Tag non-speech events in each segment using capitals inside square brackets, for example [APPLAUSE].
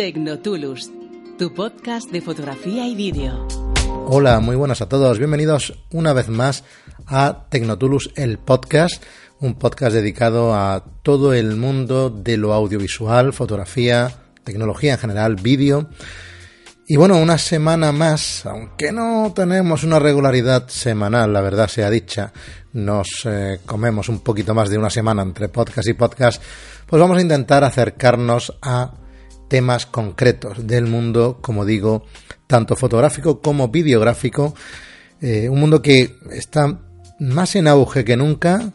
Tecnotulus, tu podcast de fotografía y vídeo. Hola, muy buenas a todos. Bienvenidos una vez más a Tecnotulus, el podcast, un podcast dedicado a todo el mundo de lo audiovisual, fotografía, tecnología en general, vídeo. Y bueno, una semana más, aunque no tenemos una regularidad semanal, la verdad sea dicha, nos eh, comemos un poquito más de una semana entre podcast y podcast, pues vamos a intentar acercarnos a temas concretos del mundo, como digo, tanto fotográfico como videográfico, eh, un mundo que está más en auge que nunca,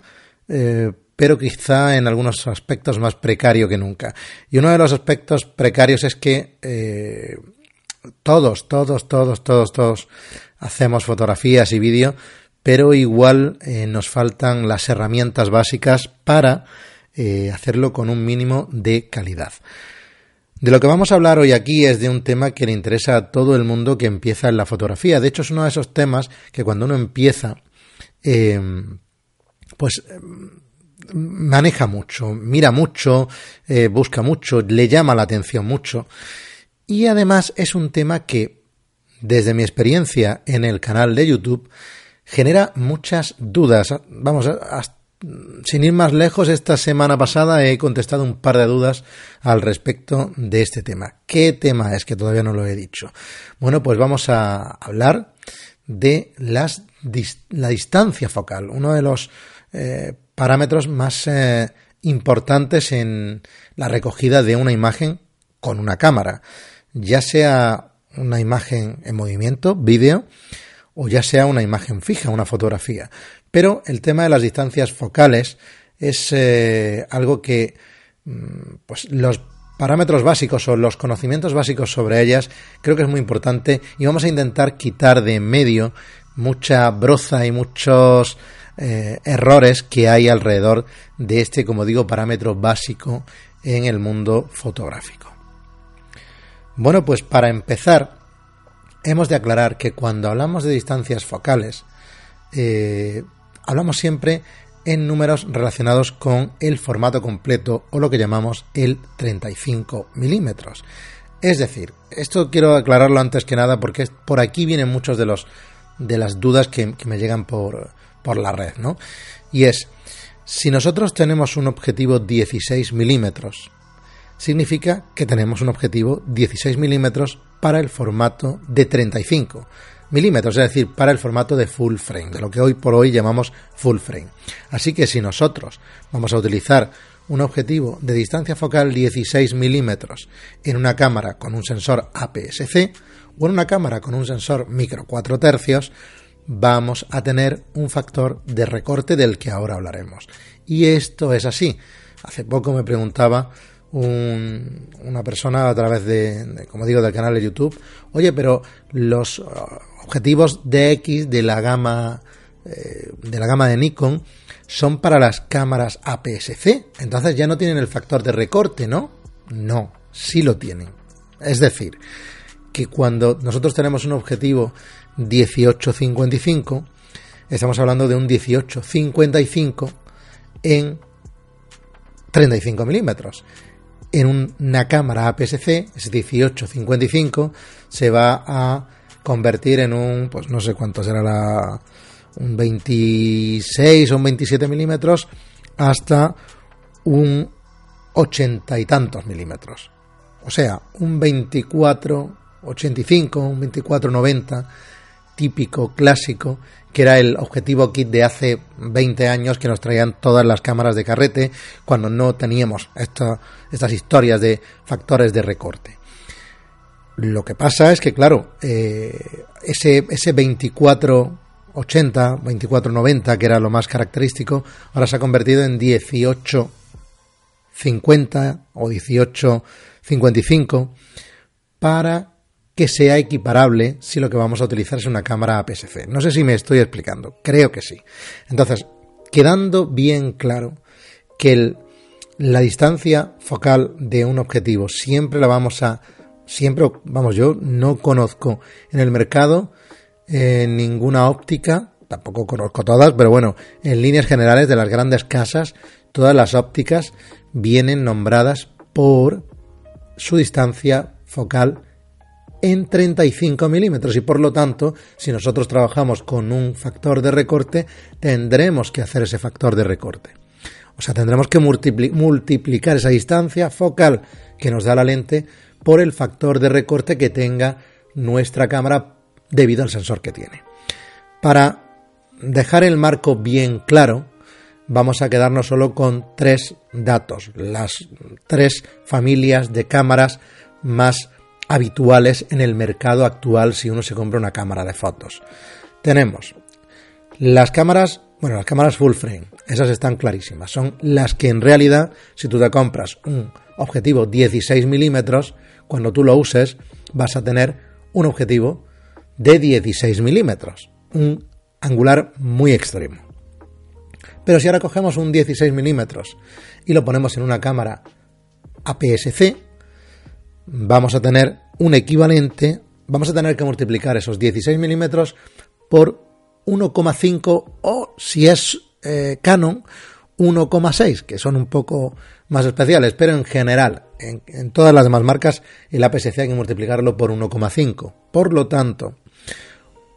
eh, pero quizá en algunos aspectos más precario que nunca. Y uno de los aspectos precarios es que todos, todos, todos, todos, todos hacemos fotografías y vídeo, pero igual eh, nos faltan las herramientas básicas para eh, hacerlo con un mínimo de calidad. De lo que vamos a hablar hoy aquí es de un tema que le interesa a todo el mundo que empieza en la fotografía. De hecho, es uno de esos temas que cuando uno empieza, eh, pues maneja mucho, mira mucho, busca mucho, le llama la atención mucho. Y además es un tema que, desde mi experiencia en el canal de YouTube, genera muchas dudas. Vamos, sin ir más lejos, esta semana pasada he contestado un par de dudas al respecto de este tema. ¿Qué tema es que todavía no lo he dicho? Bueno, pues vamos a hablar de la distancia focal, uno de los eh, parámetros más eh, importantes en la recogida de una imagen con una cámara ya sea una imagen en movimiento, vídeo, o ya sea una imagen fija, una fotografía. Pero el tema de las distancias focales es eh, algo que mm, pues los parámetros básicos o los conocimientos básicos sobre ellas creo que es muy importante y vamos a intentar quitar de en medio mucha broza y muchos eh, errores que hay alrededor de este, como digo, parámetro básico en el mundo fotográfico. Bueno, pues para empezar, hemos de aclarar que cuando hablamos de distancias focales, eh, hablamos siempre en números relacionados con el formato completo o lo que llamamos el 35 milímetros. Es decir, esto quiero aclararlo antes que nada porque por aquí vienen muchos de los de las dudas que, me llegan por, por la red, ¿no? Y es, si nosotros tenemos un objetivo 16 milímetros significa que tenemos un objetivo 16 milímetros para el formato de 35 milímetros, es decir, para el formato de full frame, de lo que hoy por hoy llamamos full frame. Así que si nosotros vamos a utilizar un objetivo de distancia focal 16 milímetros en una cámara con un sensor APS-C o en una cámara con un sensor micro 4 tercios, vamos a tener un factor de recorte del que ahora hablaremos. Y esto es así. Hace poco me preguntaba una persona a través de, como digo, del canal de YouTube, oye, pero los objetivos DX de la gama eh, de la gama de Nikon son para las cámaras APS-C, entonces ya no tienen el factor de recorte, ¿no? No, sí lo tienen. Es decir, que cuando nosotros tenemos un objetivo 1855, estamos hablando de un 1855 en 35 milímetros en una cámara APS-C, es 1855, se va a convertir en un, pues no sé cuánto será la, un 26 o un 27 milímetros hasta un 80 y tantos milímetros. O sea, un 24, 85, un 24, 90 típico, clásico, que era el objetivo kit de hace 20 años que nos traían todas las cámaras de carrete cuando no teníamos estas historias de factores de recorte. Lo que pasa es que, claro, eh, ese, ese 2480, 2490, que era lo más característico, ahora se ha convertido en 1850 o 1855 para que sea equiparable si lo que vamos a utilizar es una cámara APS-C. No sé si me estoy explicando, creo que sí. Entonces, quedando bien claro que la distancia focal de un objetivo siempre la vamos a, siempre, vamos, yo no conozco en el mercado eh, ninguna óptica, tampoco conozco todas, pero bueno, en líneas generales de las grandes casas, todas las ópticas vienen nombradas por su distancia focal en 35 milímetros y por lo tanto, si nosotros trabajamos con un factor de recorte, tendremos que hacer ese factor de recorte. O sea, tendremos que multiplicar esa distancia focal que nos da la lente por el factor de recorte que tenga nuestra cámara debido al sensor que tiene. Para dejar el marco bien claro, vamos a quedarnos solo con tres datos, las tres familias de cámaras más habituales en el mercado actual si uno se compra una cámara de fotos. Tenemos las cámaras, bueno, las cámaras full frame, esas están clarísimas, son las que en realidad, si tú te compras un objetivo 16 milímetros, cuando tú lo uses vas a tener un objetivo de 16 milímetros, un angular muy extremo. Pero si ahora cogemos un 16 milímetros y lo ponemos en una cámara APS-C, vamos a tener un equivalente, vamos a tener que multiplicar esos 16 milímetros por 1,5 o si es eh, Canon 1,6, que son un poco más especiales, pero en general, en, todas las demás marcas, el APS-C hay que multiplicarlo por 1,5. Por lo tanto,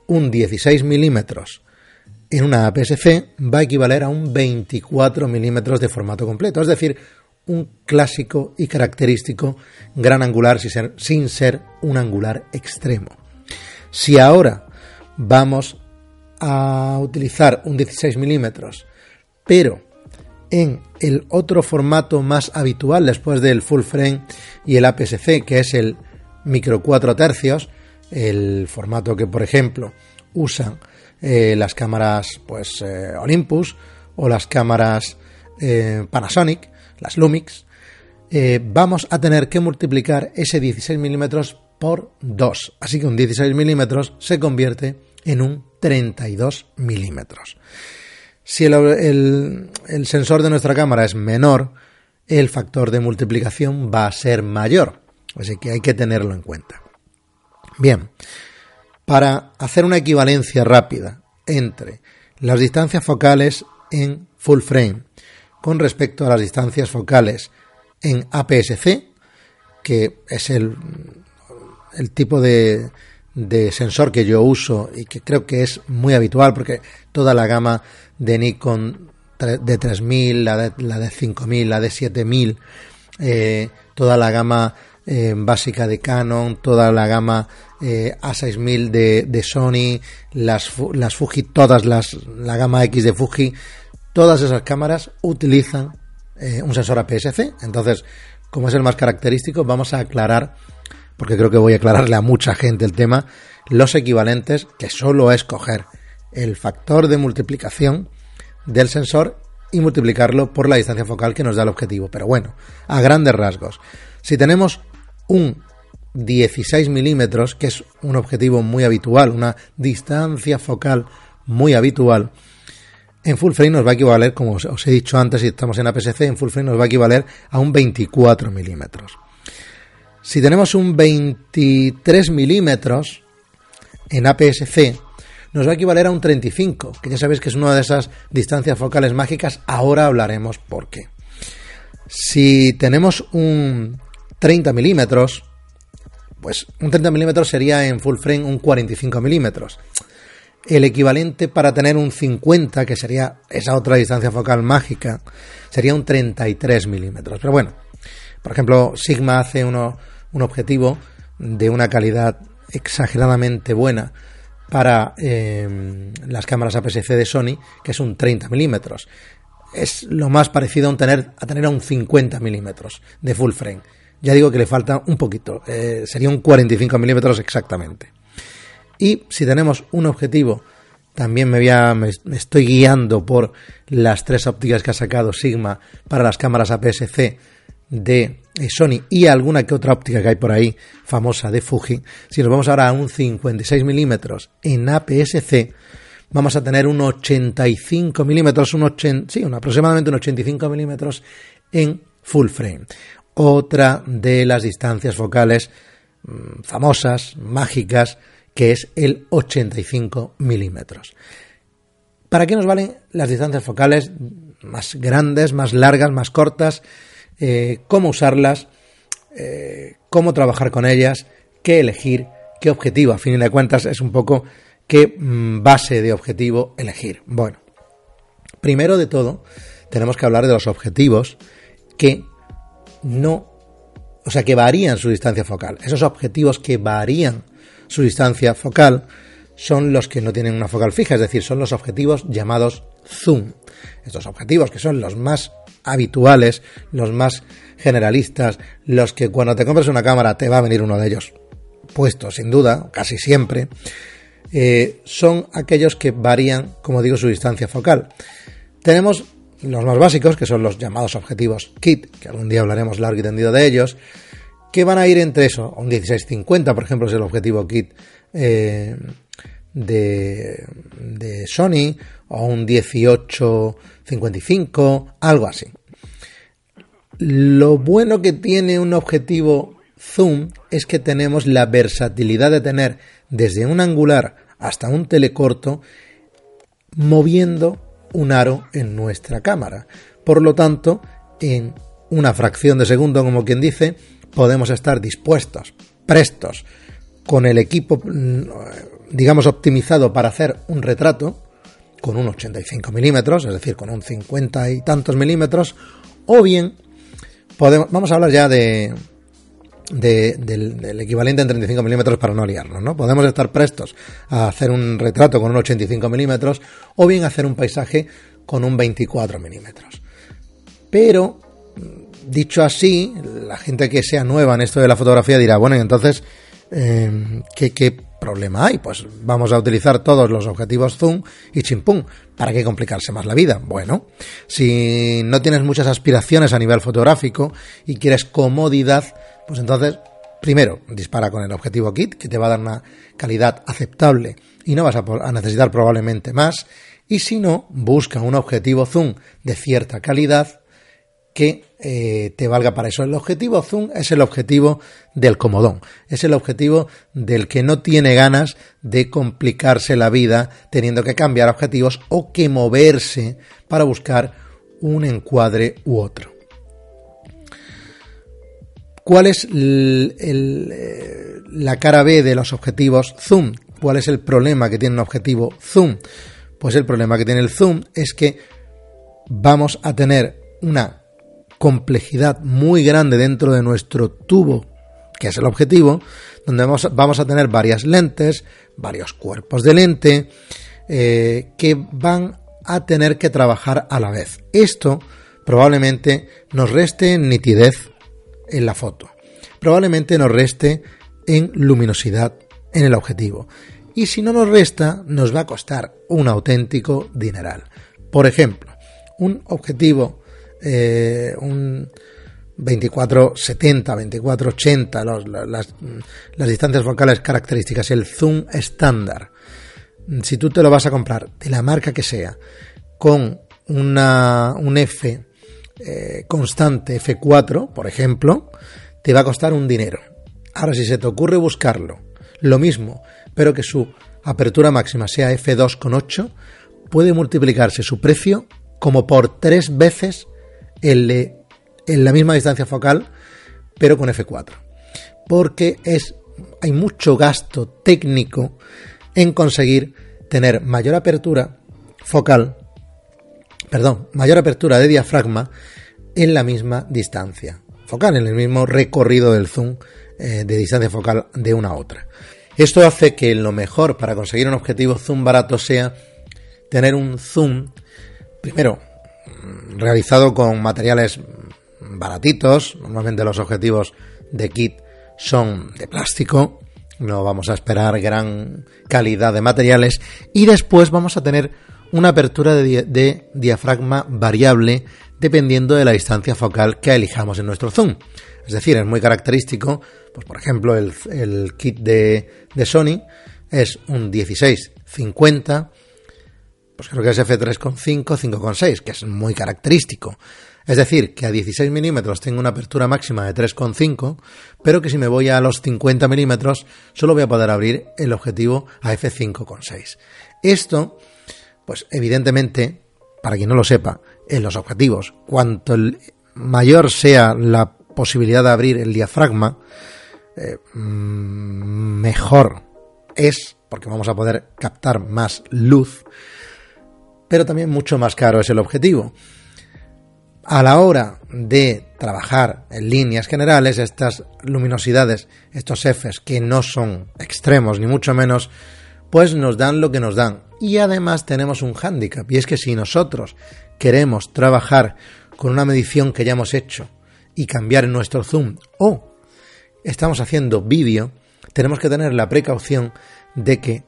un 16 milímetros en una APS-C va a equivaler a un 24 milímetros de formato completo, es decir, un clásico y característico gran angular sin ser, sin ser un angular extremo. Si ahora vamos a utilizar un 16 milímetros, pero en el otro formato más habitual después del full frame y el APS-C, que es el micro 4 tercios, el formato que por ejemplo usan eh, las cámaras pues eh, Olympus o las cámaras eh, Panasonic, las Lumix, vamos a tener que multiplicar ese 16 milímetros por 2. Así que un 16 milímetros se convierte en un 32 milímetros. Si el, sensor de nuestra cámara es menor, el factor de multiplicación va a ser mayor. Así que hay que tenerlo en cuenta. Bien, para hacer una equivalencia rápida entre las distancias focales en full frame con respecto a las distancias focales en APS-C, que es el, el tipo de, de sensor que yo uso y que creo que es muy habitual porque toda la gama de Nikon de 3000, la de, la de 5000, la de 7000, eh, toda la gama eh, básica de Canon, toda la gama eh, A6000 de, de, Sony, las, las Fuji, todas las, la gama X de Fuji, todas esas cámaras utilizan un sensor APS-C. Entonces, como es el más característico, vamos a aclarar porque creo que voy a aclararle a mucha gente el tema, los equivalentes, que solo es coger el factor de multiplicación del sensor y multiplicarlo por la distancia focal que nos da el objetivo. Pero bueno, a grandes rasgos, si tenemos un 16 milímetros, que es un objetivo muy habitual, una distancia focal muy habitual, en full frame nos va a equivaler, como os he dicho antes, si estamos en APS-C, en full frame nos va a equivaler a un 24 milímetros. Si tenemos un 23 milímetros en APS-C, nos va a equivaler a un 35, que ya sabéis que es una de esas distancias focales mágicas. Ahora hablaremos por qué. Si tenemos un 30 milímetros, pues un 30 milímetros sería en full frame un 45 milímetros. El equivalente para tener un 50, que sería esa otra distancia focal mágica, sería un 33 milímetros. Pero bueno, por ejemplo, Sigma hace uno, un objetivo de una calidad exageradamente buena para eh, las cámaras APS-C de Sony, que es un 30 milímetros. Es lo más parecido a, tener, a tener a un 50 milímetros de full frame. Ya digo que le falta un poquito, eh, sería un 45 milímetros exactamente. Y si tenemos un objetivo, también me, voy a, me estoy guiando por las tres ópticas que ha sacado Sigma para las cámaras APS-C de eh, Sony y alguna que otra óptica que hay por ahí famosa de Fuji, si nos vamos ahora a un 56 milímetros en APS-C, vamos a tener un 85 milímetros, un sí, aproximadamente un 85 milímetros en full frame. Otra de las distancias focales mm, famosas, mágicas, que es el 85 milímetros. ¿Para qué nos valen las distancias focales más grandes, más largas, más cortas? Eh, cómo usarlas. eh, cómo trabajar con ellas, qué elegir, qué objetivo. A fin de cuentas es un poco qué mm, base de objetivo elegir. Bueno, primero de todo tenemos que hablar de los objetivos que no, o sea, que varían su distancia focal. Esos objetivos que varían su distancia focal son los que no tienen una focal fija, es decir, son los objetivos llamados zoom. Estos objetivos que son los más habituales, los más generalistas, los que cuando te compras una cámara te va a venir uno de ellos puesto, sin duda, casi siempre, eh, son aquellos que varían, como digo, su distancia focal. Tenemos los más básicos, que son los llamados objetivos kit, que algún día hablaremos largo y tendido de ellos, que van a ir entre eso, un 1650, por ejemplo, es el objetivo kit eh, de, Sony o un 1855, algo así. Lo bueno que tiene un objetivo zoom es que tenemos la versatilidad de tener desde un angular hasta un telecorto moviendo un aro en nuestra cámara. Por lo tanto, en una fracción de segundo, como quien dice, podemos estar dispuestos, prestos, con el equipo mm, digamos, optimizado para hacer un retrato con un 85 milímetros, es decir, con un 50 y tantos milímetros, o bien vamos a hablar ya de, del, equivalente en 35 milímetros para no liarnos, ¿no? Podemos estar prestos a hacer un retrato con un 85 milímetros o bien hacer un paisaje con un 24 milímetros. Pero, dicho así, la gente que sea nueva en esto de la fotografía dirá, bueno, entonces, eh, ¿qué, ¿qué, problema hay? Pues vamos a utilizar todos los objetivos zoom y chimpum. ¿Para qué complicarse más la vida? Bueno, si no tienes muchas aspiraciones a nivel fotográfico y quieres comodidad, pues entonces, primero, dispara con el objetivo kit, que te va a dar una calidad aceptable y no vas a, necesitar probablemente más. Y si no, busca un objetivo zoom de cierta calidad que eh, te valga para eso. El objetivo zoom es el objetivo del comodón, es el objetivo del que no tiene ganas de complicarse la vida teniendo que cambiar objetivos o que moverse para buscar un encuadre u otro. ¿Cuál es eh, la cara B de los objetivos zoom? ¿Cuál es el problema que tiene un objetivo zoom? Pues el problema que tiene el zoom es que vamos a tener una complejidad muy grande dentro de nuestro tubo, que es el objetivo, donde vamos, a tener varias lentes, varios cuerpos de lente, eh, que van a tener que trabajar a la vez. Esto probablemente nos reste nitidez en la foto, probablemente nos reste en luminosidad en el objetivo. Y si no nos resta, nos va a costar un auténtico dineral. Por ejemplo, un objetivo eh, un 2470, 2480, las, las distancias focales características, el zoom estándar. Si tú te lo vas a comprar de la marca que sea, con una, un F eh, constante F4, por ejemplo, te va a costar un dinero. Ahora, si se te ocurre buscarlo, lo mismo, pero que su apertura máxima sea F2,8, puede multiplicarse su precio como por tres veces en la misma distancia focal, pero con F4. Porque es, hay mucho gasto técnico en conseguir tener mayor apertura focal, perdón, mayor apertura de diafragma en la misma distancia focal, en el mismo recorrido del zoom eh, de distancia focal de una a otra. Esto hace que lo mejor para conseguir un objetivo zoom barato sea tener un zoom, primero, realizado con materiales baratitos, normalmente los objetivos de kit son de plástico, no vamos a esperar gran calidad de materiales y después vamos a tener una apertura de, diafragma variable dependiendo de la distancia focal que elijamos en nuestro zoom. Es decir, es muy característico, pues por ejemplo el, el kit de, de Sony es un 16-50 pues creo que es f3.5, 5.6, que es muy característico. Es decir, que a 16 milímetros tengo una apertura máxima de 3,5, pero que si me voy a los 50 milímetros solo voy a poder abrir el objetivo a f5,6. Esto, pues evidentemente, para quien no lo sepa, en los objetivos, cuanto mayor sea la posibilidad de abrir el diafragma, eh, mm, mejor es, porque vamos a poder captar más luz, pero también mucho más caro es el objetivo. A la hora de trabajar en líneas generales, estas luminosidades, estos Fs que no son extremos ni mucho menos, pues nos dan lo que nos dan. Y además tenemos un hándicap, y es que si nosotros queremos trabajar con una medición que ya hemos hecho y cambiar nuestro zoom o estamos haciendo vídeo, tenemos que tener la precaución de que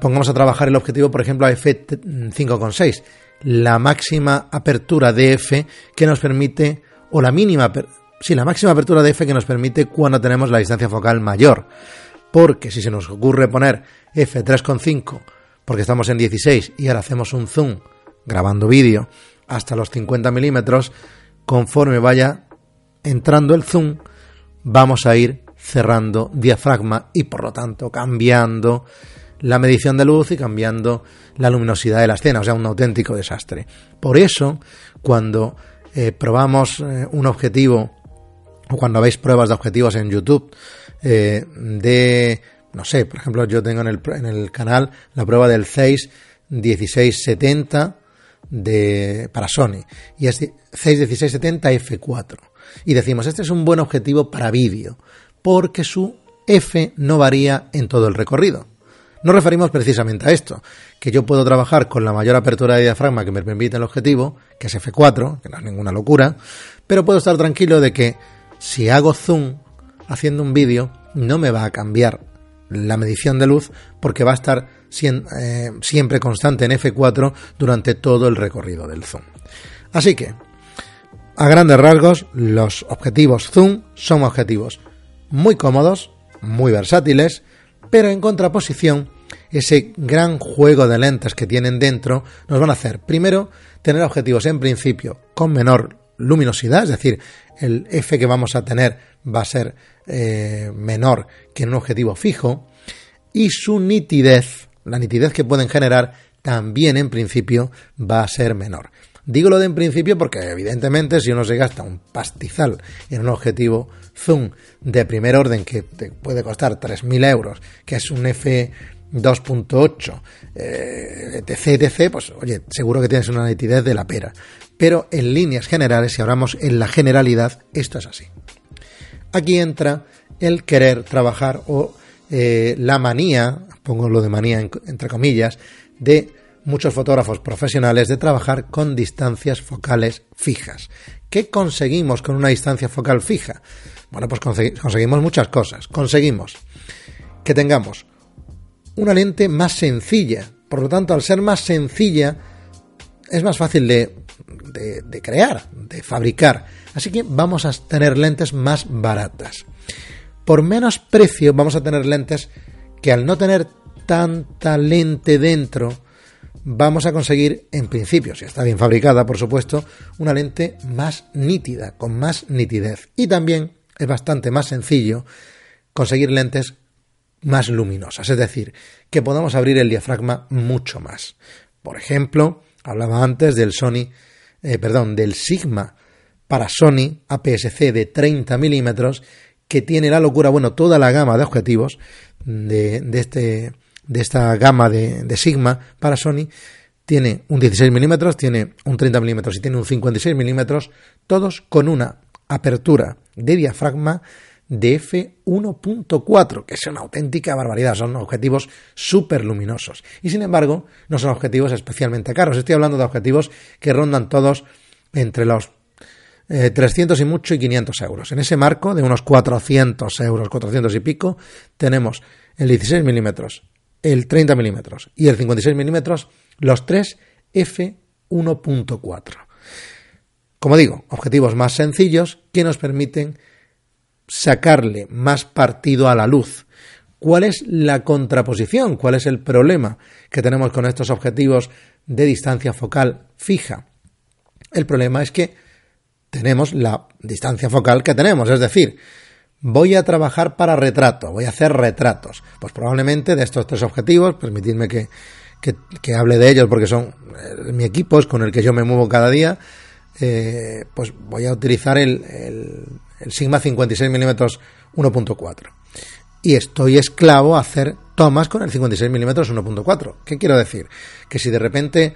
pongamos a trabajar el objetivo, por ejemplo, a f5.6, la máxima apertura de f que nos permite, o la mínima, sí, la máxima apertura de f que nos permite cuando tenemos la distancia focal mayor. Porque si se nos ocurre poner f3.5 porque estamos en 16 y ahora hacemos un zoom grabando vídeo hasta los 50 milímetros, conforme vaya entrando el zoom, vamos a ir cerrando diafragma y por lo tanto cambiando la medición de luz y cambiando la luminosidad de la escena, o sea, un auténtico desastre. Por eso, cuando eh, probamos eh, un objetivo o cuando veis pruebas de objetivos en YouTube eh, de, no sé, por ejemplo, yo tengo en el, canal la prueba del 6 1670 de, para Sony y es 61670 F4 y decimos este es un buen objetivo para vídeo porque su F no varía en todo el recorrido. Nos referimos precisamente a esto, que yo puedo trabajar con la mayor apertura de diafragma que me permite el objetivo, que es F4, que no es ninguna locura, pero puedo estar tranquilo de que si hago zoom haciendo un vídeo, no me va a cambiar la medición de luz porque va a estar eh, siempre constante en F4 durante todo el recorrido del zoom. Así que, a grandes rasgos, los objetivos zoom son objetivos muy cómodos, muy versátiles, pero en contraposición, ese gran juego de lentes que tienen dentro nos van a hacer, primero, tener objetivos en principio con menor luminosidad, es decir, el F que vamos a tener va a ser eh, menor que en un objetivo fijo, y su nitidez, la nitidez que pueden generar, también en principio va a ser menor. Digo lo de en principio porque evidentemente si uno se gasta un pastizal en un objetivo zoom de primer orden que te puede costar 3.000 euros, que es un F 2.8, eh, etc, pues oye, seguro que tienes una nitidez de la pera. Pero en líneas generales, si hablamos en la generalidad, esto es así. Aquí entra el querer trabajar o eh, la manía, pongo lo de manía entre comillas, de muchos fotógrafos profesionales de trabajar con distancias focales fijas. ¿Qué conseguimos con una distancia focal fija? Bueno, pues conseguimos muchas cosas. Conseguimos que tengamos una lente más sencilla. Por lo tanto, al ser más sencilla, es más fácil de, crear, de fabricar. Así que vamos a tener lentes más baratas. Por menos precio vamos a tener lentes que al no tener tanta lente dentro, vamos a conseguir, en principio, si está bien fabricada, por supuesto, una lente más nítida, con más nitidez. Y también es bastante más sencillo conseguir lentes más luminosas, es decir, que podamos abrir el diafragma mucho más. Por ejemplo, hablaba antes del Sony, eh, perdón, del Sigma para Sony APS-C de 30 milímetros que tiene la locura, bueno, toda la gama de objetivos de, de, este, de esta gama de, Sigma para Sony tiene un 16 milímetros, tiene un 30 milímetros y tiene un 56 milímetros, todos con una apertura de diafragma de F1.4, que es una auténtica barbaridad, son objetivos súper luminosos. Y sin embargo, no son objetivos especialmente caros. Estoy hablando de objetivos que rondan todos entre los 300 eh, y mucho y 500 euros. En ese marco de unos 400 euros, 400 y pico, tenemos el 16 milímetros, el 30 milímetros y el 56 milímetros, los tres F1.4. Como digo, objetivos más sencillos que nos permiten sacarle más partido a la luz. ¿Cuál es la contraposición? ¿Cuál es el problema que tenemos con estos objetivos de distancia focal fija? El problema es que tenemos la distancia focal que tenemos, es decir, voy a trabajar para retrato, voy a hacer retratos. Pues probablemente de estos tres objetivos, permitidme que, que, hable de ellos porque son eh, mi equipo, es con el que yo me muevo cada día, eh, pues voy a utilizar el, el Sigma 56 mm 1.4 y estoy esclavo a hacer tomas con el 56 mm 1.4. ¿Qué quiero decir? Que si de repente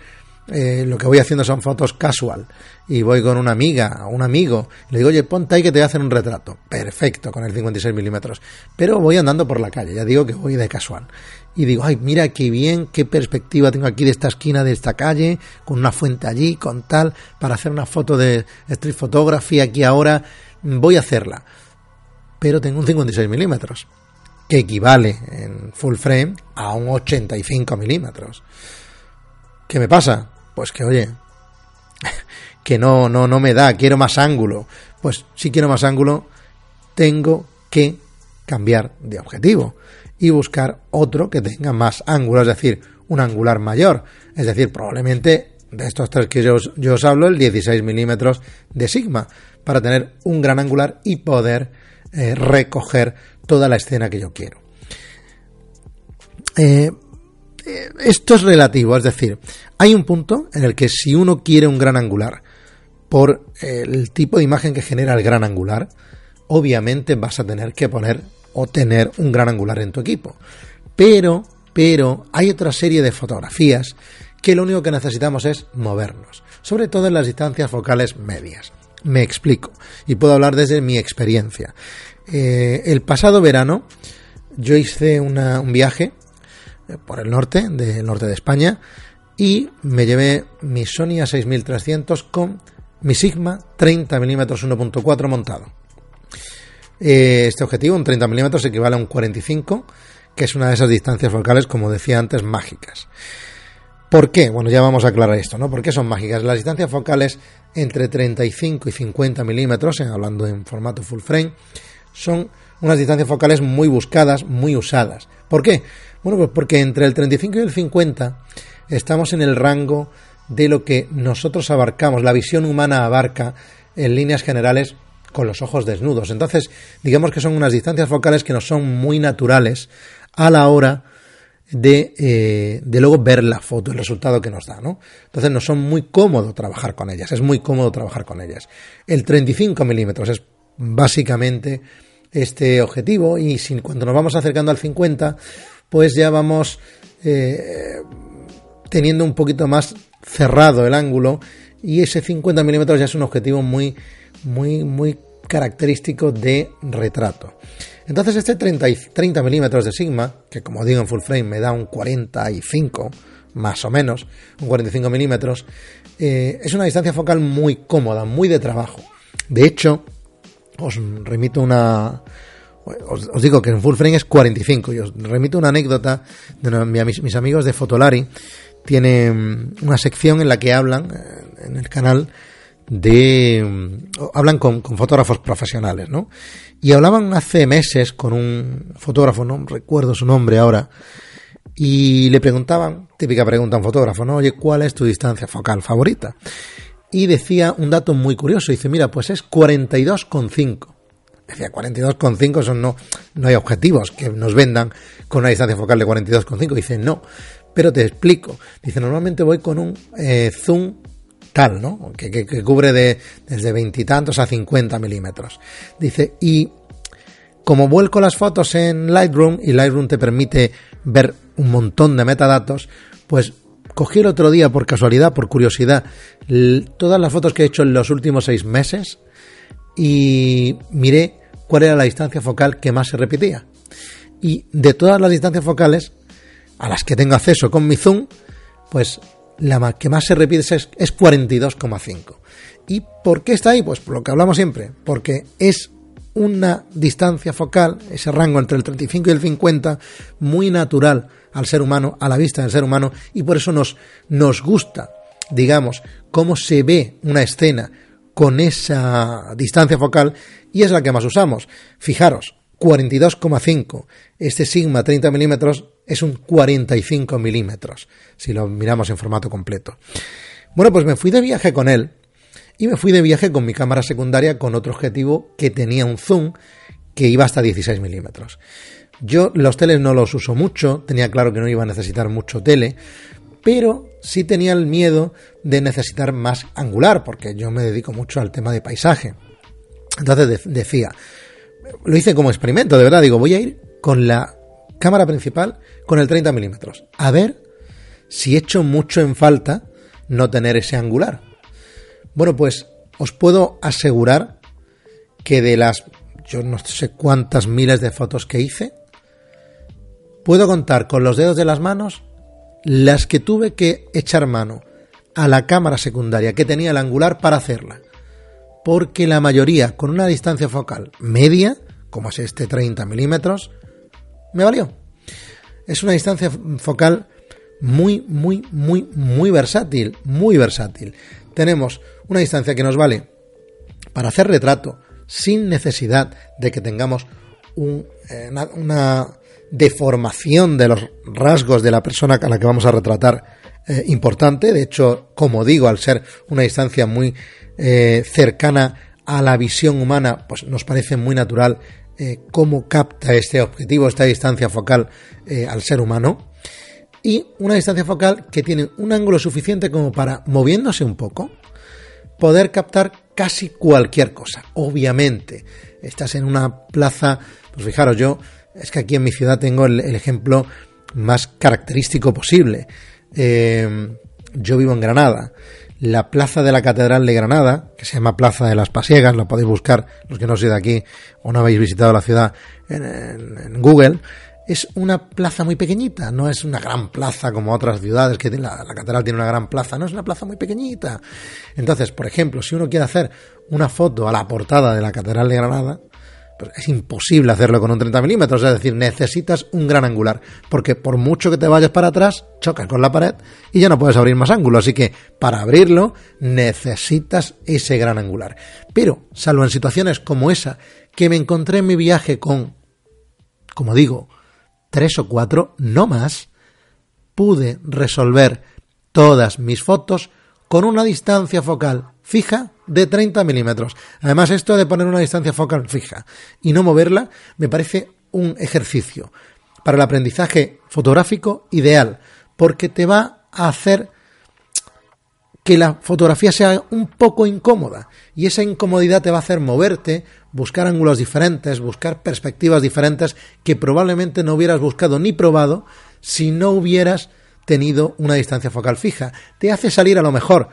eh, lo que voy haciendo son fotos casual y voy con una amiga o un amigo le digo, oye, ponte ahí que te voy a hacer un retrato. Perfecto, con el 56 milímetros. Pero voy andando por la calle, ya digo que voy de casual. Y digo, ay, mira qué bien, qué perspectiva tengo aquí de esta esquina de esta calle, con una fuente allí, con tal, para hacer una foto de street photography aquí ahora, voy a hacerla. Pero tengo un 56 milímetros, que equivale en full frame a un 85 milímetros. ¿Qué me pasa? Pues que, oye, [LAUGHS] que no, no, no me da, quiero más ángulo. Pues si quiero más ángulo, tengo que cambiar de objetivo y buscar otro que tenga más ángulo, es decir, un angular mayor. Es decir, probablemente de estos tres que yo, yo os hablo, el 16 milímetros de Sigma, para tener un gran angular y poder eh, recoger toda la escena que yo quiero. Eh, esto es relativo, es decir, hay un punto en el que si uno quiere un gran angular por el tipo de imagen que genera el gran angular, obviamente vas a tener que poner o tener un gran angular en tu equipo. Pero, pero hay otra serie de fotografías que lo único que necesitamos es movernos, sobre todo en las distancias focales medias. Me explico y puedo hablar desde mi experiencia. Eh, el pasado verano yo hice un viaje eh, por el norte, del norte de España, y me llevé mi Sony A6300 con mi Sigma 30 mm 1.4 montado. Eh, este objetivo, un 30 mm, equivale a un 45, que es una de esas distancias focales, como decía antes, mágicas. ¿Por qué? Bueno, ya vamos a aclarar esto, ¿no? ¿Por qué son mágicas? Las distancias focales entre 35 y 50 milímetros, hablando en formato full frame, son unas distancias focales muy buscadas, muy usadas. ¿Por qué? Bueno, pues porque entre el 35 y el 50 estamos en el rango de lo que nosotros abarcamos, la visión humana abarca en líneas generales con los ojos desnudos. Entonces, digamos que son unas distancias focales que nos son muy naturales a la hora de, eh, de luego ver la foto, el resultado que nos da, ¿no? Entonces nos son muy cómodo trabajar con ellas, es muy cómodo trabajar con ellas. El 35 milímetros es básicamente este objetivo y si, cuando nos vamos acercando al 50, pues ya vamos eh, teniendo un poquito más cerrado el ángulo y ese 50 milímetros ya es un objetivo muy, muy, muy característico de retrato. Entonces este 30, 30 milímetros de Sigma, que como digo en full frame me da un 45 más o menos, un 45 milímetros, eh, es una distancia focal muy cómoda, muy de trabajo. De hecho, os remito una, os, digo que en full frame es 45. Y os remito una anécdota de mis, amigos de Fotolari. Tienen una sección en la que hablan eh, en el canal de hablan con, fotógrafos profesionales, ¿no? Y hablaban hace meses con un fotógrafo, no recuerdo su nombre ahora, y le preguntaban, típica pregunta a un fotógrafo, ¿no? Oye, ¿cuál es tu distancia focal favorita? Y decía un dato muy curioso, dice, mira, pues es 42,5. Decía 42,5 son no, no hay objetivos que nos vendan con una distancia focal de 42,5. Dice, no, pero te explico. Dice, normalmente voy con un eh, zoom tal, ¿no? Que, cubre de, desde veintitantos a 50 milímetros. Dice, y como vuelco las fotos en Lightroom y Lightroom te permite ver un montón de metadatos, pues cogí el otro día por casualidad, por curiosidad, todas las fotos que he hecho en los últimos seis meses y miré cuál era la distancia focal que más se repetía. Y de todas las distancias focales a las que tengo acceso con mi zoom, pues la que más se repite es, es 42,5. ¿Y por qué está ahí? Pues por lo que hablamos siempre, porque es una distancia focal, ese rango entre el 35 y el 50, muy natural al ser humano, a la vista del ser humano, y por eso nos, nos gusta, digamos, cómo se ve una escena con esa distancia focal y es la que más usamos. Fijaros, 42,5. Este Sigma 30 milímetros es un 45 milímetros, si lo miramos en formato completo. Bueno, pues me fui de viaje con él y me fui de viaje con mi cámara secundaria con otro objetivo que tenía un zoom que iba hasta 16 milímetros. Yo los teles no los uso mucho, tenía claro que no iba a necesitar mucho tele, pero sí tenía el miedo de necesitar más angular, porque yo me dedico mucho al tema de paisaje. Entonces decía, lo hice como experimento, de verdad, digo, voy a ir con la cámara principal con el 30 milímetros, a ver si echo mucho en falta no tener ese angular. Bueno, pues os puedo asegurar que de las, yo no sé cuántas miles de fotos que hice, puedo contar con los dedos de las manos las que tuve que echar mano a la cámara secundaria que tenía el angular para hacerla. Porque la mayoría con una distancia focal media, como es este 30 milímetros, me valió. Es una distancia focal muy, muy, muy, muy versátil, muy versátil. Tenemos una distancia que nos vale para hacer retrato sin necesidad de que tengamos eh, una, deformación de los rasgos de la persona a la que vamos a retratar eh, importante. De hecho, como digo, al ser una distancia muy eh, cercana a la visión humana, pues nos parece muy natural cómo capta este objetivo, esta distancia focal al ser humano y una distancia focal que tiene un ángulo suficiente como para, moviéndose un poco, poder captar casi cualquier cosa. Obviamente, estás en una plaza, pues fijaros, yo es que aquí en mi ciudad tengo el, ejemplo más característico posible. Eh, yo vivo en Granada. La plaza de la Catedral de Granada, que se llama Plaza de las Pasiegas, lo podéis buscar los que no sois de aquí o no habéis visitado la ciudad en Google, es una plaza muy pequeñita, no es una gran plaza como otras ciudades, que la, catedral tiene una gran plaza, no es una plaza muy pequeñita. Entonces, por ejemplo, si uno quiere hacer una foto a la portada de la catedral de Granada, pues es imposible hacerlo con un 30 milímetros, es decir, necesitas un gran angular, porque por mucho que te vayas para atrás, chocas con la pared y ya no puedes abrir más ángulo, así que para abrirlo necesitas ese gran angular. Pero, salvo en situaciones como esa, que me encontré en mi viaje con, como digo, tres o cuatro, no más, pude resolver todas mis fotos con una distancia focal fija de 30 milímetros. Además, esto de poner una distancia focal fija y no moverla me parece un ejercicio para el aprendizaje fotográfico ideal, porque te va a hacer que la fotografía sea un poco incómoda y esa incomodidad te va a hacer moverte, buscar ángulos diferentes, buscar perspectivas diferentes que probablemente no hubieras buscado ni probado si no hubieras tenido una distancia focal fija. Te hace salir a lo mejor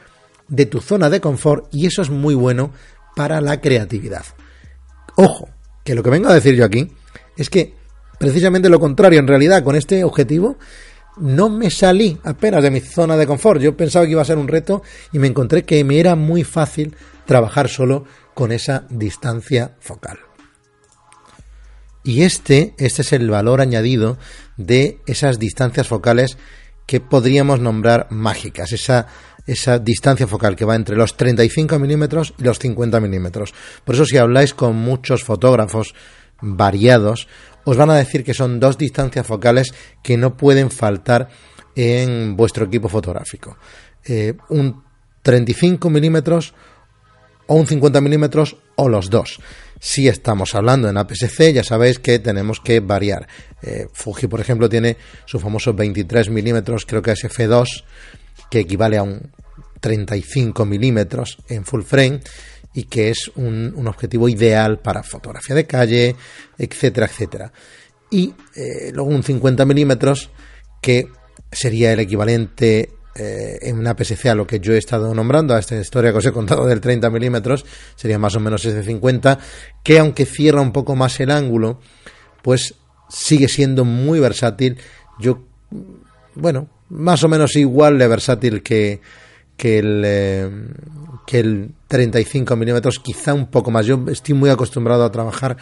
de tu zona de confort y eso es muy bueno para la creatividad. Ojo, que lo que vengo a decir yo aquí es que precisamente lo contrario, en realidad con este objetivo no me salí apenas de mi zona de confort. Yo pensaba que iba a ser un reto y me encontré que me era muy fácil trabajar solo con esa distancia focal. Y este, este es el valor añadido de esas distancias focales que podríamos nombrar mágicas, esa, esa distancia focal que va entre los 35 milímetros y los 50 milímetros. Por eso si habláis con muchos fotógrafos variados, os van a decir que son dos distancias focales que no pueden faltar en vuestro equipo fotográfico. Eh, un 35 milímetros o un 50 milímetros o los dos. Si estamos hablando en APS-C, ya sabéis que tenemos que variar. Eh, Fuji, por ejemplo, tiene su famoso 23 milímetros, creo que es F2, que equivale a un 35 milímetros en full frame y que es un, objetivo ideal para fotografía de calle, etcétera, etcétera. Y eh, luego un 50 milímetros que sería el equivalente eh, en una PSC a lo que yo he estado nombrando, a esta historia que os he contado del 30 milímetros, sería más o menos ese 50, que aunque cierra un poco más el ángulo, pues sigue siendo muy versátil. Yo, bueno, más o menos igual de versátil que, que el, eh, que el 35 milímetros, quizá un poco más. Yo estoy muy acostumbrado a trabajar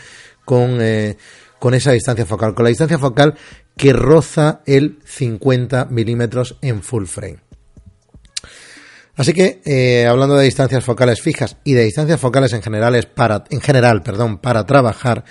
con, eh, con esa distancia focal, con la distancia focal que roza el 50 milímetros en full frame. Así que, eh, hablando de distancias focales fijas y de distancias focales en general, para, en general perdón, para trabajar,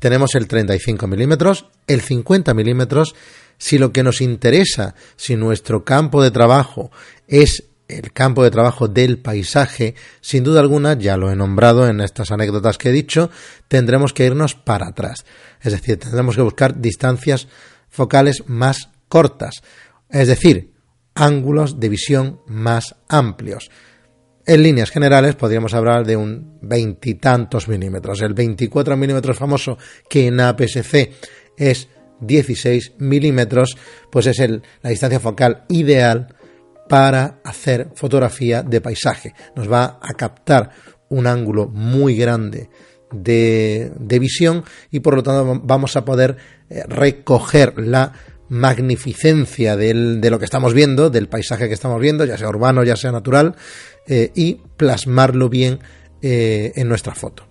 tenemos el 35 milímetros, el 50 milímetros, si lo que nos interesa, si nuestro campo de trabajo es el campo de trabajo del paisaje, sin duda alguna, ya lo he nombrado en estas anécdotas que he dicho, tendremos que irnos para atrás. Es decir, tendremos que buscar distancias focales más cortas. Es decir, ángulos de visión más amplios. En líneas generales podríamos hablar de un veintitantos milímetros. El 24 milímetros famoso que en APS-C es 16 milímetros, pues es la distancia focal ideal para hacer fotografía de paisaje. Nos va a captar un ángulo muy grande de, visión y por lo tanto vamos a poder eh, recoger la magnificencia de lo que estamos viendo, del paisaje que estamos viendo, ya sea urbano, ya sea natural, eh, y plasmarlo bien eh, en nuestra foto.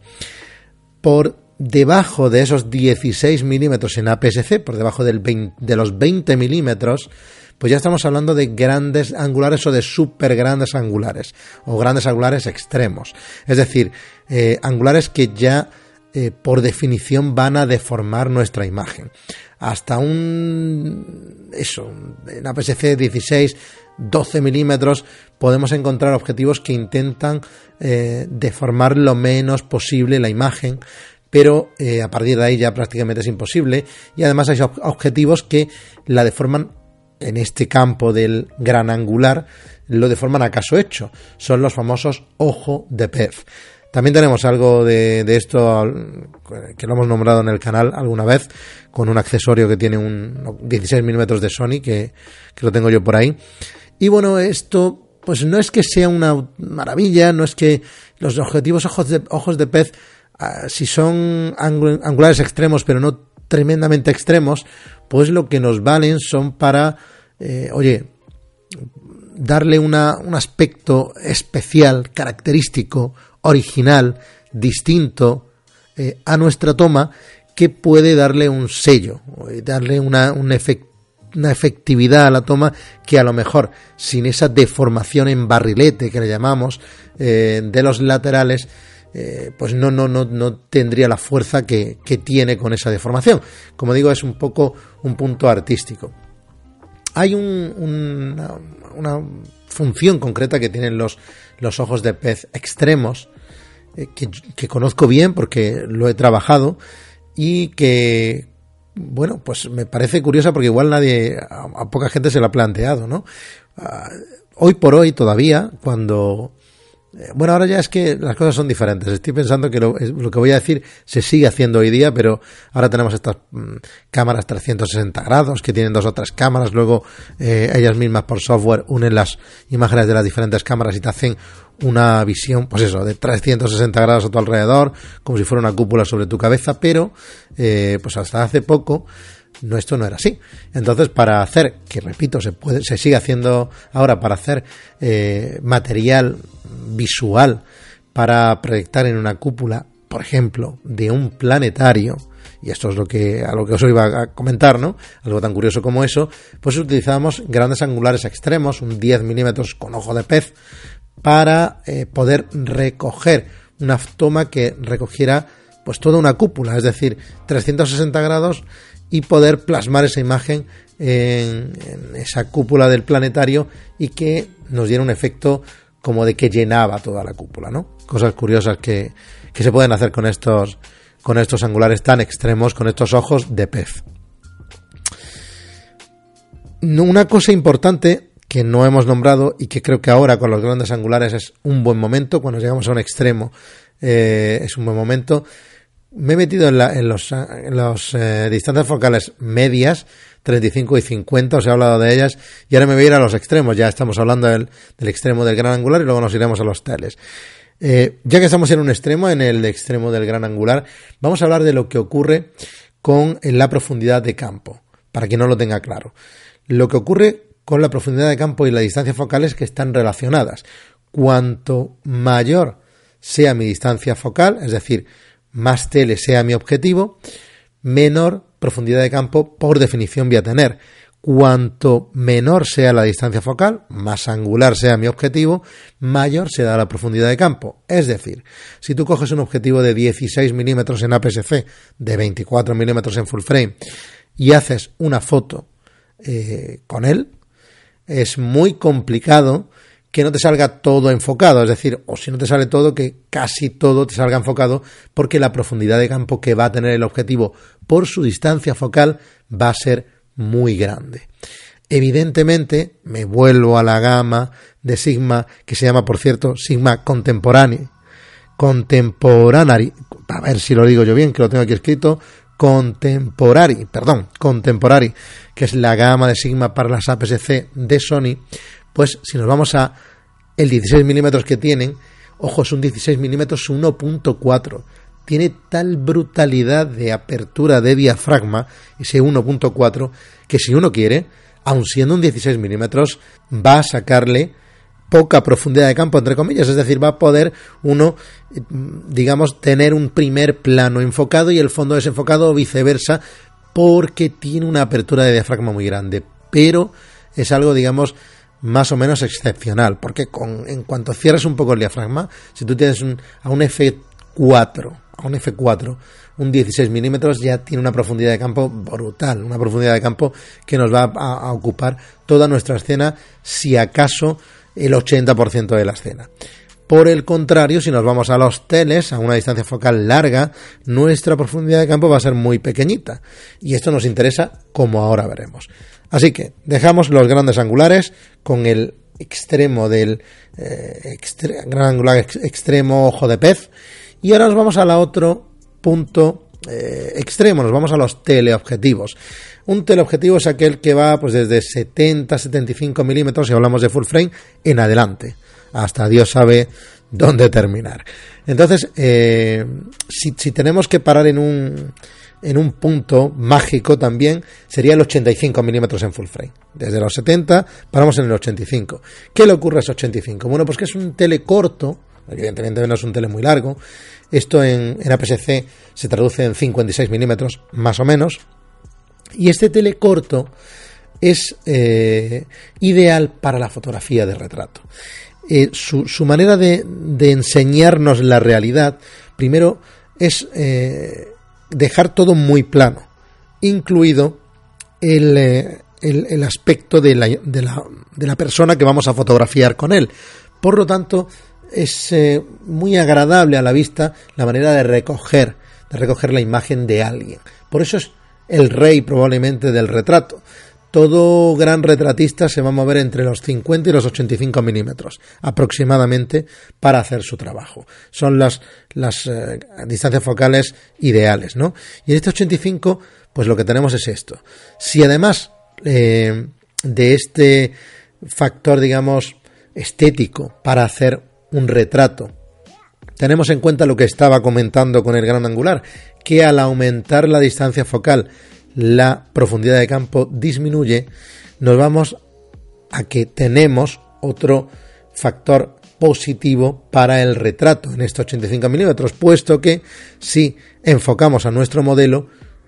Por debajo de esos 16 milímetros en APS-C, por debajo de los 20 milímetros, pues ya estamos hablando de grandes angulares o de super grandes angulares, o grandes angulares extremos. Es decir, eh, angulares que ya eh, por definición van a deformar nuestra imagen. Hasta un. Eso, en APS-C 16, 12 milímetros, podemos encontrar objetivos que intentan eh, deformar lo menos posible la imagen pero a partir de ahí ya prácticamente es imposible y además hay objetivos que la deforman en este campo del gran angular lo deforman a caso hecho. Son los famosos ojo de pez. También tenemos algo de, esto que lo hemos nombrado en el canal alguna vez con un accesorio que tiene un 16 milímetros de Sony que, lo tengo yo por ahí. Y bueno, esto pues no es que sea una maravilla, no es que los objetivos ojos de, ojos de pez, ah, si son angulares extremos pero no tremendamente extremos, pues lo que nos valen son para, eh, oye, darle una, un aspecto especial, característico, original, distinto eh, a nuestra toma que puede darle un sello, darle una, una efectividad a la toma que a lo mejor sin esa deformación en barrilete que le llamamos eh, de los laterales eh, pues no, no, no, no tendría la fuerza que, tiene con esa deformación. Como digo, es un poco un punto artístico. Hay una, función concreta que tienen los, los ojos de pez extremos, eh, que, conozco bien porque lo he trabajado y que, bueno, pues me parece curiosa porque igual nadie, a, poca gente se lo ha planteado, ¿no? Ah, hoy por hoy todavía, cuando bueno, ahora ya es que las cosas son diferentes. Estoy pensando que lo, que voy a decir se sigue haciendo hoy día, pero ahora tenemos estas mm, cámaras 360 grados que tienen dos o tres cámaras. Luego eh, ellas mismas por software unen las imágenes de las diferentes cámaras y te hacen una visión, pues eso, de 360 grados a tu alrededor, como si fuera una cúpula sobre tu cabeza. Pero, eh, pues hasta hace poco no, esto no era así. Entonces, para hacer, que repito, se, puede, se sigue haciendo ahora, para hacer eh, material visual para proyectar en una cúpula, por ejemplo, de un planetario, y esto es lo que a lo que os iba a comentar, ¿no? Algo tan curioso como eso, pues utilizamos grandes angulares extremos, un 10 milímetros con ojo de pez, para eh, poder recoger una toma que recogiera pues toda una cúpula, es decir, 360 grados y poder plasmar esa imagen en, esa cúpula del planetario y que nos diera un efecto como de que llenaba toda la cúpula, ¿no? Cosas curiosas que, que se pueden hacer con estos, con estos angulares tan extremos, con estos ojos de pez. Una cosa importante que no hemos nombrado y que creo que ahora con los grandes angulares es un buen momento, cuando llegamos a un extremo eh, es un buen momento, me he metido en, en los, eh, distancias focales medias, 35 y 50, os he hablado de ellas, y ahora me voy a ir a los extremos, ya estamos hablando del, extremo del gran angular y luego nos iremos a los teles. Eh, ya que estamos en un extremo, en el extremo del gran angular, vamos a hablar de lo que ocurre con la profundidad de campo, para que no lo tenga claro. Lo que ocurre con la profundidad de campo y la distancia focal es que están relacionadas. Cuanto mayor sea mi distancia focal, es decir, más tele sea mi objetivo, menor profundidad de campo por definición voy a tener. Cuanto menor sea la distancia focal, más angular sea mi objetivo, mayor será la profundidad de campo. Es decir, si tú coges un objetivo de 16 milímetros en APS-C, de 24 milímetros en full frame, y haces una foto eh, con él, es muy complicado que no te salga todo enfocado, es decir, o si no te sale todo, que casi todo te salga enfocado, porque la profundidad de campo que va a tener el objetivo por su distancia focal va a ser muy grande. Evidentemente, me vuelvo a la gama de Sigma, que se llama, por cierto, Sigma Contemporáneo. Contemporary, a ver si lo digo yo bien, que lo tengo aquí escrito, Contemporary, perdón, Contemporary, que es la gama de Sigma para las APS-C de Sony, pues si nos vamos a el 16 milímetros que tienen, ojo, es un 16 milímetros 1.4, tiene tal brutalidad de apertura de diafragma, ese 1.4, que si uno quiere, aun siendo un 16 milímetros, va a sacarle poca profundidad de campo, entre comillas, es decir, va a poder uno, digamos, tener un primer plano enfocado y el fondo desenfocado o viceversa, porque tiene una apertura de diafragma muy grande, pero es algo, digamos, más o menos excepcional, porque con, en cuanto cierras un poco el diafragma, si tú tienes un, a un F4, a un F4, un 16 milímetros ya tiene una profundidad de campo brutal, una profundidad de campo que nos va a, a ocupar toda nuestra escena, si acaso el 80% de la escena. Por el contrario, si nos vamos a los teles, a una distancia focal larga, nuestra profundidad de campo va a ser muy pequeñita. Y esto nos interesa como ahora veremos. Así que dejamos los grandes angulares con el extremo del eh, gran angular extremo ojo de pez. Y ahora nos vamos al otro punto eh, extremo, nos vamos a los teleobjetivos. Un teleobjetivo es aquel que va pues desde 70 75 milímetros, si hablamos de full frame, en adelante. Hasta Dios sabe dónde terminar. Entonces, eh, si, tenemos que parar en un, en un punto mágico también, sería el 85 milímetros en full frame. Desde los 70 paramos en el 85. ¿Qué le ocurre a ese 85? Bueno, pues que es un tele corto, evidentemente no es un tele muy largo. Esto en, en APS-C se traduce en 56 milímetros, más o menos. Y este tele corto es eh, ideal para la fotografía de retrato. Eh, su, manera de, enseñarnos la realidad, primero, es eh, dejar todo muy plano, incluido el, el, aspecto de la, de, la, de la, persona que vamos a fotografiar con él. Por lo tanto, es muy agradable a la vista la manera de recoger, de recoger la imagen de alguien. Por eso es el rey probablemente del retrato. Todo gran retratista se va a mover entre los 50 y los 85 milímetros aproximadamente para hacer su trabajo. Son las, las eh, distancias focales ideales, ¿no? Y en este 85, pues lo que tenemos es esto. Si además eh, de este factor, digamos, estético para hacer un retrato, tenemos en cuenta lo que estaba comentando con el gran angular, que al aumentar la distancia focal la profundidad de campo disminuye, nos vamos a que tenemos otro factor positivo para el retrato en estos 85 milímetros, puesto que si enfocamos a nuestro modelo,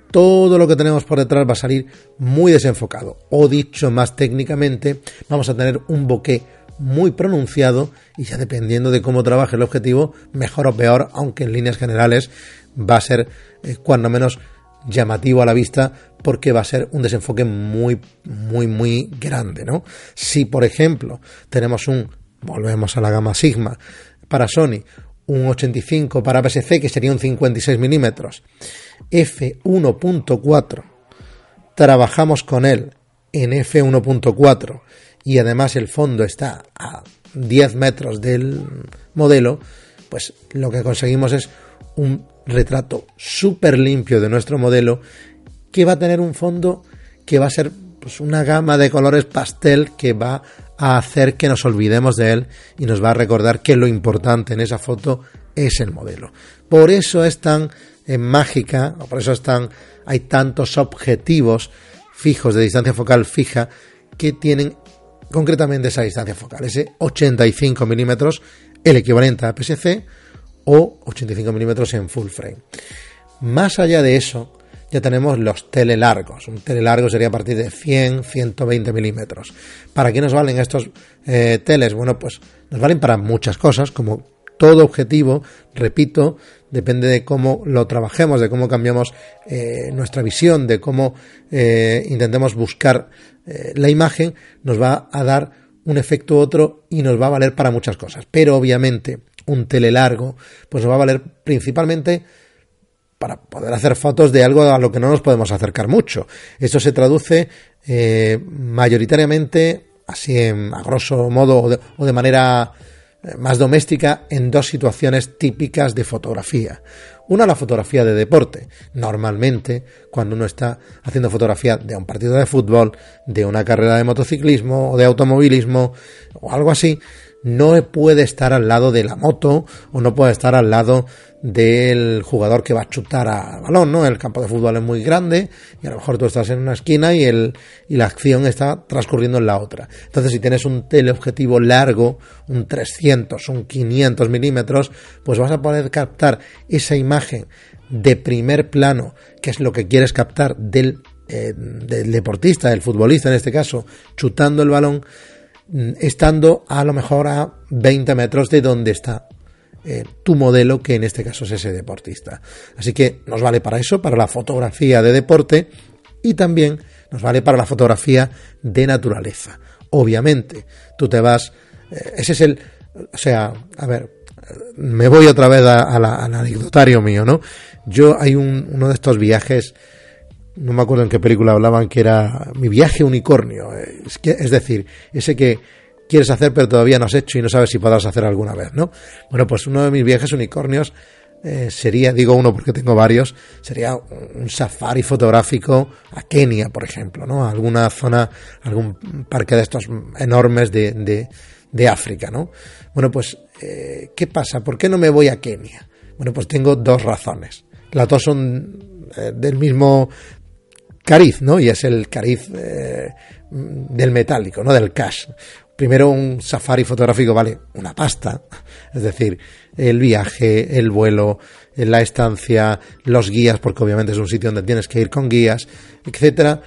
todo lo que tenemos por detrás va a salir muy desenfocado. O dicho más técnicamente, vamos a tener un bokeh muy pronunciado y ya dependiendo de cómo trabaje el objetivo, mejor o peor, aunque en líneas generales va a ser eh, cuando menos llamativo a la vista porque va a ser un desenfoque muy muy muy grande, ¿no? Si por ejemplo tenemos un volvemos a la gama Sigma para Sony, un 85 para PSC que sería un 56 milímetros, f1.4 trabajamos con él en f1.4 y además el fondo está a 10 metros del modelo, pues lo que conseguimos es un retrato súper limpio de nuestro modelo que va a tener un fondo que va a ser pues, una gama de colores pastel que va a hacer que nos olvidemos de él y nos va a recordar que lo importante en esa foto es el modelo. Por eso es tan eh, mágica, por eso es tan, hay tantos objetivos fijos de distancia focal fija que tienen concretamente esa distancia focal, ese 85 milímetros, el equivalente a PSC o 85 milímetros en full frame. Más allá de eso, ya tenemos los telelargos. Un telelargo sería a partir de 100, 120 milímetros. ¿Para qué nos valen estos eh, teles? Bueno, pues nos valen para muchas cosas, como todo objetivo, repito, depende de cómo lo trabajemos, de cómo cambiamos eh, nuestra visión, de cómo eh, intentemos buscar la imagen, nos va a dar un efecto u otro y nos va a valer para muchas cosas. Pero obviamente un telelargo, pues nos va a valer principalmente para poder hacer fotos de algo a lo que no nos podemos acercar mucho. Esto se traduce eh, mayoritariamente, así en, a grosso modo o de, manera eh, más doméstica, en dos situaciones típicas de fotografía. Una, la fotografía de deporte. Normalmente, cuando uno está haciendo fotografía de un partido de fútbol, de una carrera de motociclismo o de automovilismo o algo así, no puede estar al lado de la moto o no puede estar al lado del jugador que va a chutar a balón, ¿no? El campo de fútbol es muy grande y a lo mejor tú estás en una esquina y, el, y la acción está transcurriendo en la otra. Entonces, si tienes un teleobjetivo largo, un 300, un 500 milímetros, pues vas a poder captar esa imagen de primer plano, que es lo que quieres captar del, eh, del deportista, del futbolista en este caso, chutando el balón, estando a lo mejor a 20 metros de donde está eh, tu modelo, que en este caso es ese deportista. Así que nos vale para eso, para la fotografía de deporte y también nos vale para la fotografía de naturaleza. Obviamente, tú te vas, eh, ese es el, o sea, a ver, me voy otra vez al anecdotario mío, ¿no? Yo hay un, uno de estos viajes no me acuerdo en qué película hablaban, que era mi viaje unicornio. Es, es decir, ese que quieres hacer pero todavía no has hecho y no sabes si podrás hacer alguna vez, ¿no? Bueno, pues uno de mis viajes unicornios eh, sería, digo uno porque tengo varios, sería un safari fotográfico a Kenia, por ejemplo, ¿no? A alguna zona, algún parque de estos enormes de, de, de África, ¿no? Bueno, pues, eh, ¿qué pasa? ¿Por qué no me voy a Kenia? Bueno, pues tengo dos razones. Las dos son eh, del mismo cariz, ¿no? Y es el cariz eh, del metálico, ¿no? Del cash. Primero un safari fotográfico vale una pasta, es decir, el viaje, el vuelo, la estancia, los guías, porque obviamente es un sitio donde tienes que ir con guías, etcétera,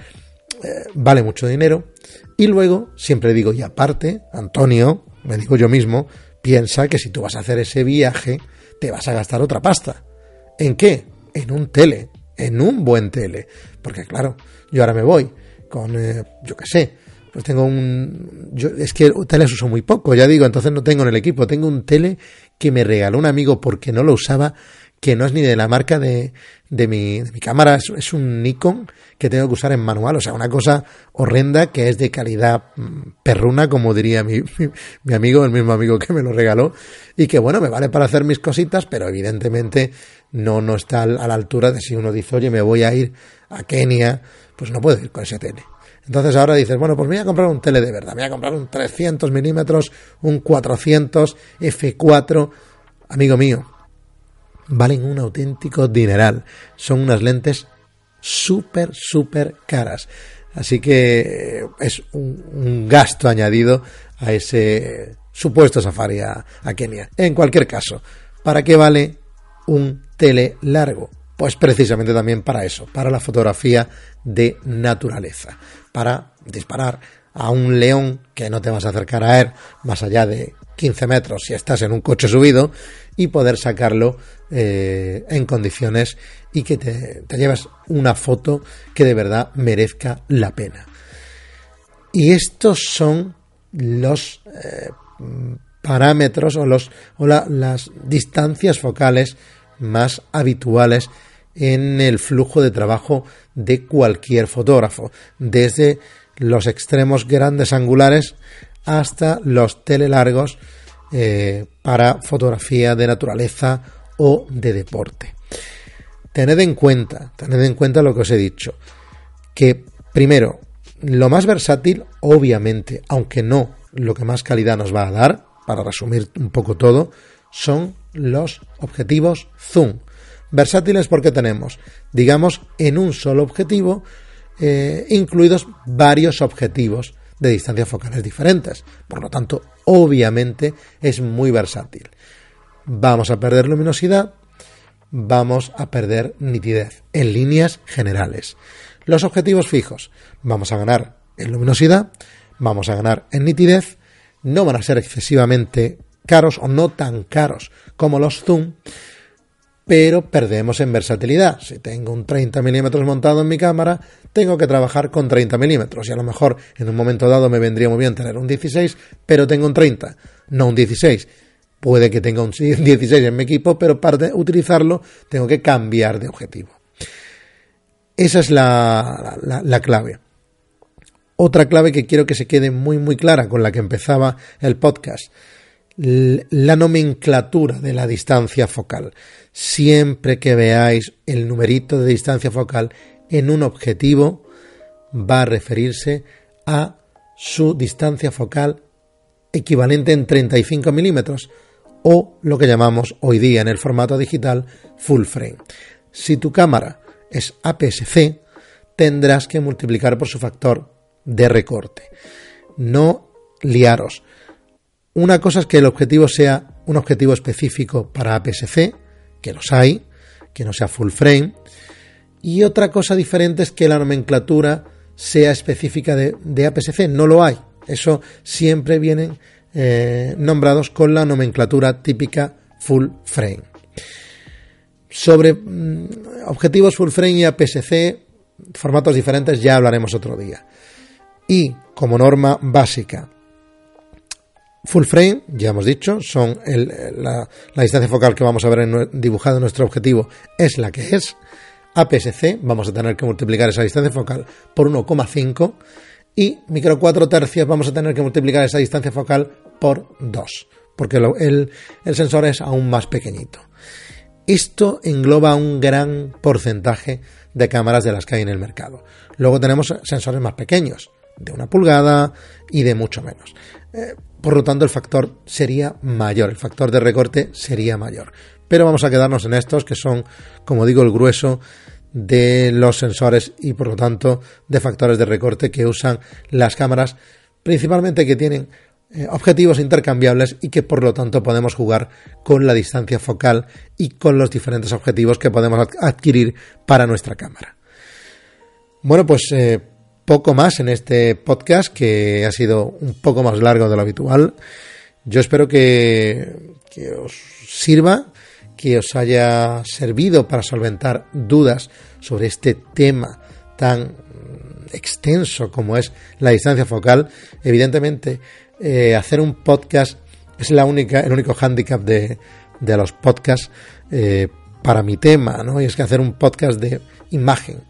eh, vale mucho dinero. Y luego, siempre digo, y aparte, Antonio, me digo yo mismo, piensa que si tú vas a hacer ese viaje, te vas a gastar otra pasta. ¿En qué? En un tele, en un buen tele. Porque claro, yo ahora me voy con, eh, yo qué sé, pues tengo un... Yo, es que teles uso muy poco, ya digo, entonces no tengo en el equipo. Tengo un tele que me regaló un amigo porque no lo usaba, que no es ni de la marca de, de, mi, mi cámara, es, un Nikon que tengo que usar en manual, o sea, una cosa horrenda que es de calidad mm, perruna, como diría [LAUGHS] mi, mi, amigo, el mismo amigo que me lo regaló, y que bueno, me vale para hacer mis cositas, pero evidentemente no, no está a la altura de si uno dice, oye, me voy a ir a Kenia, pues no puedo ir con ese tele. Entonces ahora dices, bueno, pues me voy a comprar un tele de verdad, me voy a comprar un 300 milímetros, un 400 F4, amigo mío, valen un auténtico dineral. Son unas lentes súper, súper caras. Así que es un, gasto añadido a ese supuesto safari a, a Kenia. En cualquier caso, ¿para qué vale un tele largo? Pues precisamente también para eso, para la fotografía de naturaleza, para disparar a un león que no te vas a acercar a él más allá de 15 metros si estás en un coche subido y poder sacarlo eh, en condiciones y que te, lleves una foto que de verdad merezca la pena. Y estos son los eh, parámetros o, los, o las distancias focales más habituales en el flujo de trabajo de cualquier fotógrafo, desde los extremos grandes angulares hasta los telelargos eh, para fotografía de naturaleza o de deporte. Tened en cuenta, tened en cuenta lo que os he dicho, que primero, lo más versátil, obviamente, aunque no lo que más calidad nos va a dar, para resumir un poco todo, son los objetivos zoom. Versátiles porque tenemos, digamos, en un solo objetivo, eh, incluidos varios objetivos de distancias focales diferentes. Por lo tanto, obviamente es muy versátil. Vamos a perder luminosidad, vamos a perder nitidez en líneas generales. Los objetivos fijos, vamos a ganar en luminosidad, vamos a ganar en nitidez, no van a ser excesivamente caros o no tan caros como los zoom, pero perdemos en versatilidad. Si tengo un 30 milímetros montado en mi cámara, tengo que trabajar con 30 milímetros y a lo mejor en un momento dado me vendría muy bien tener un 16, pero tengo un 30, no un 16. puede que tenga un 16 en mi equipo, pero para utilizarlo tengo que cambiar de objetivo. Esa es la, la, clave. Otra clave que quiero que se quede muy muy clara con la que empezaba el podcast. La nomenclatura de la distancia focal. Siempre que veáis el numerito de distancia focal en un objetivo, va a referirse a su distancia focal equivalente en 35 milímetros o lo que llamamos hoy día en el formato digital full frame. Si tu cámara es APS-C, tendrás que multiplicar por su factor de recorte. No liaros. Una cosa es que el objetivo sea un objetivo específico para APS-C, que los hay, que no sea full frame, y otra cosa diferente es que la nomenclatura sea específica de, APS-C, no lo hay. Eso siempre vienen eh, nombrados con la nomenclatura típica full frame. Sobre mm, objetivos full frame y APS-C, formatos diferentes, ya hablaremos otro día. Y como norma básica, full frame, ya hemos dicho, son la, distancia focal que vamos a ver en, dibujada en nuestro objetivo es la que es. APS-C, vamos a tener que multiplicar esa distancia focal por 1,5 y micro 4 tercios vamos a tener que multiplicar esa distancia focal por 2, porque el, el sensor es aún más pequeñito. Esto engloba un gran porcentaje de cámaras de las que hay en el mercado. Luego tenemos sensores más pequeños, de una pulgada y de mucho menos. Eh, por lo tanto, el factor sería mayor, el factor de recorte sería mayor. Pero vamos a quedarnos en estos que son, como digo, el grueso de los sensores y por lo tanto de factores de recorte que usan las cámaras, principalmente que tienen eh, objetivos intercambiables y que por lo tanto podemos jugar con la distancia focal y con los diferentes objetivos que podemos adquirir para nuestra cámara. Bueno, pues eh, poco más en este podcast que ha sido un poco más largo de lo habitual. Yo espero que, os sirva que os haya servido para solventar dudas sobre este tema tan extenso como es la distancia focal. Evidentemente, eh, hacer un podcast es la única, el único hándicap de, de, los podcasts eh, para mi tema, ¿no? Y es que hacer un podcast de imagen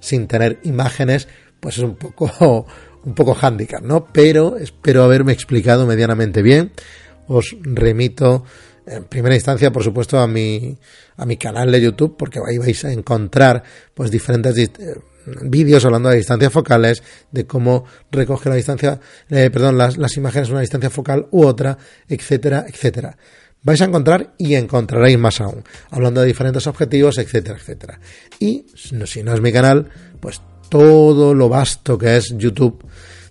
sin tener imágenes, pues es un poco, [LAUGHS] un poco hándicap, ¿no? Pero espero haberme explicado medianamente bien. Os remito en primera instancia, por supuesto, a mi, a mi canal de YouTube, porque ahí vais a encontrar pues diferentes eh, vídeos hablando de distancias focales, de cómo recoge la distancia, eh, perdón, las, las imágenes una distancia focal u otra, etcétera, etcétera. Vais a encontrar y encontraréis más aún, hablando de diferentes objetivos, etcétera, etcétera. Y si no es mi canal, pues todo lo vasto que es YouTube,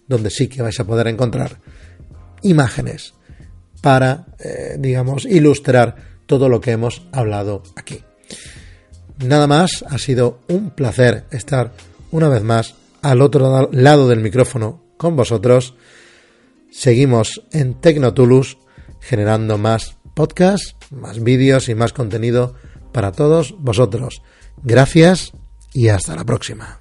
donde sí que vais a poder encontrar imágenes, para, eh, digamos, ilustrar todo lo que hemos hablado aquí. Nada más, ha sido un placer estar una vez más al otro lado del micrófono con vosotros. Seguimos en Tecnotulus generando más podcasts, más vídeos y más contenido para todos vosotros. Gracias y hasta la próxima.